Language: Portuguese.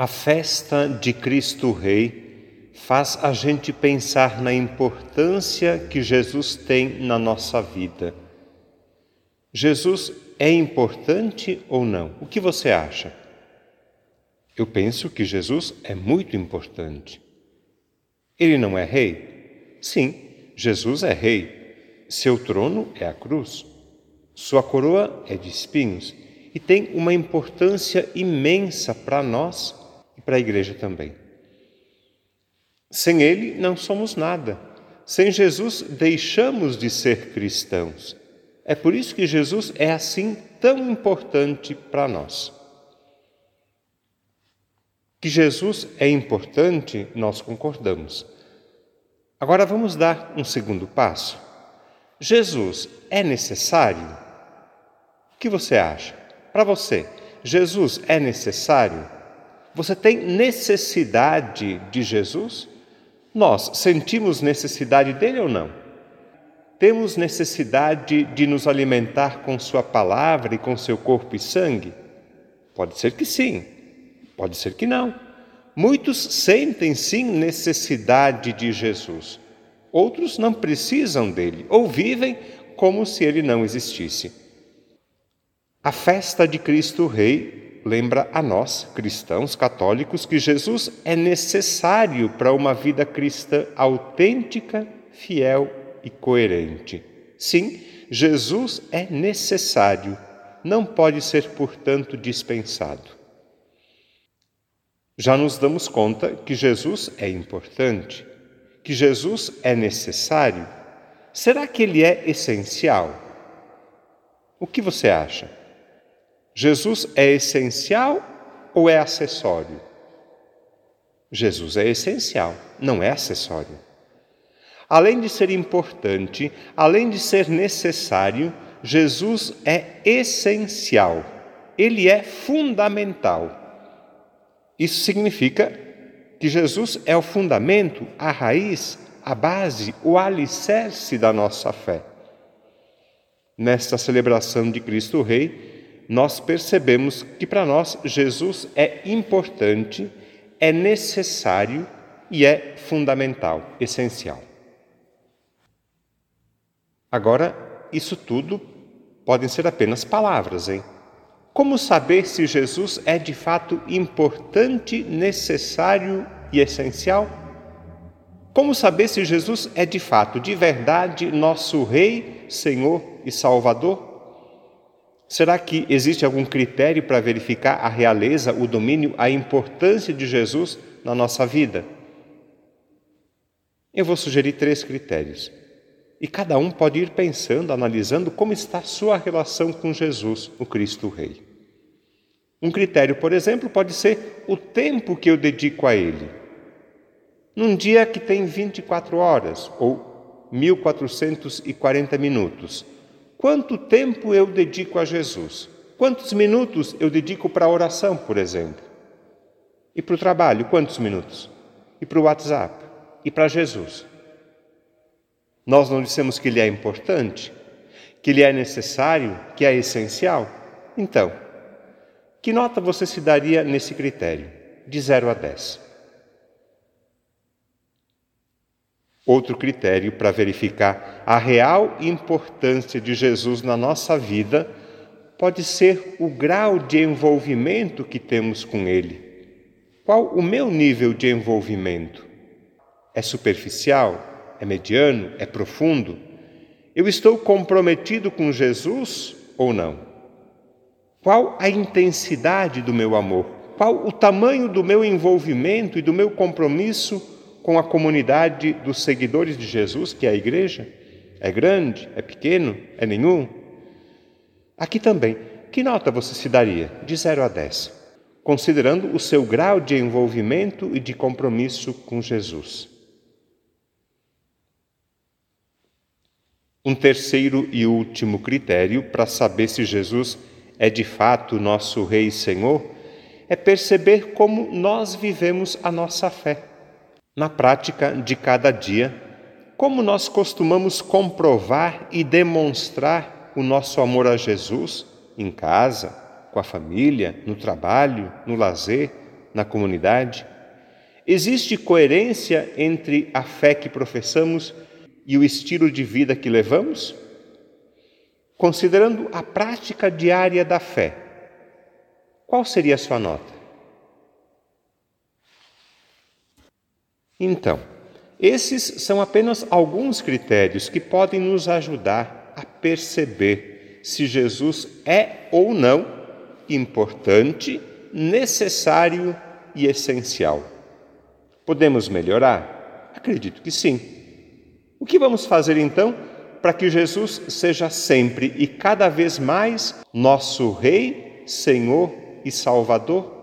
A festa de Cristo Rei faz a gente pensar na importância que Jesus tem na nossa vida. Jesus é importante ou não? O que você acha? Eu penso que Jesus é muito importante. Ele não é rei? Sim, Jesus é rei. Seu trono é a cruz. Sua coroa é de espinhos e tem uma importância imensa para nós para a igreja também. Sem Ele não somos nada. Sem Jesus deixamos de ser cristãos. É por isso que Jesus é assim tão importante para nós. Que Jesus é importante, nós concordamos. Agora vamos dar um segundo passo. Jesus é necessário? O que você acha? Para você, Jesus é necessário? Você tem necessidade de Jesus? Nós sentimos necessidade dele ou não? Temos necessidade de nos alimentar com Sua palavra e com seu corpo e sangue? Pode ser que sim, pode ser que não. Muitos sentem sim necessidade de Jesus, outros não precisam dele ou vivem como se ele não existisse. A festa de Cristo Rei lembra a nós, cristãos católicos, que Jesus é necessário para uma vida cristã autêntica, fiel e coerente. Sim, Jesus é necessário, não pode ser, portanto, dispensado. Já nos damos conta que Jesus é importante, que Jesus é necessário. Será que ele é essencial? O que você acha? Jesus é essencial ou é acessório? Jesus é essencial, não é acessório. Além de ser importante, além de ser necessário, Jesus é essencial, ele é fundamental. Isso significa que Jesus é o fundamento, a raiz, a base, o alicerce da nossa fé. Nesta celebração de Cristo Rei, nós percebemos que para nós Jesus é importante, é necessário e é fundamental, essencial. Agora, isso tudo podem ser apenas palavras, hein? Como saber se Jesus é de fato importante, necessário e essencial? Como saber se Jesus é de fato, de verdade, nosso Rei, Senhor e Salvador? Será que existe algum critério para verificar a realeza, o domínio, a importância de Jesus na nossa vida? Eu vou sugerir três critérios. E cada um pode ir pensando, analisando como está sua relação com Jesus, o Cristo Rei. Um critério, por exemplo, pode ser o tempo que eu dedico a Ele. Num dia que tem 24 horas ou 1440 minutos, Quanto tempo eu dedico a Jesus? Quantos minutos eu dedico para a oração, por exemplo? E para o trabalho, quantos minutos? E para o WhatsApp? E para Jesus? Nós não dissemos que ele é importante? Que ele é necessário? Que é essencial? Então, que nota você se daria nesse critério? De 0 a 10. Outro critério para verificar a real importância de Jesus na nossa vida pode ser o grau de envolvimento que temos com Ele. Qual o meu nível de envolvimento? É superficial? É mediano? É profundo? Eu estou comprometido com Jesus ou não? Qual a intensidade do meu amor? Qual o tamanho do meu envolvimento e do meu compromisso com a comunidade dos seguidores de Jesus, que é a igreja? É grande? É pequeno? É nenhum? Aqui também, que nota você se daria? De 0 a 10, considerando o seu grau de envolvimento e de compromisso com Jesus. Um terceiro e último critério para saber se Jesus é de fato nosso Rei e Senhor é perceber como nós vivemos a nossa fé na prática de cada dia, como nós costumamos comprovar e demonstrar o nosso amor a Jesus em casa, com a família, no trabalho, no lazer, na comunidade? Existe coerência entre a fé que professamos e o estilo de vida que levamos? Considerando a prática diária da fé, qual seria a sua nota? Então, esses são apenas alguns critérios que podem nos ajudar a perceber se Jesus é ou não importante, necessário e essencial. Podemos melhorar? Acredito que sim. O que vamos fazer então para que Jesus seja sempre e cada vez mais nosso Rei, Senhor e Salvador?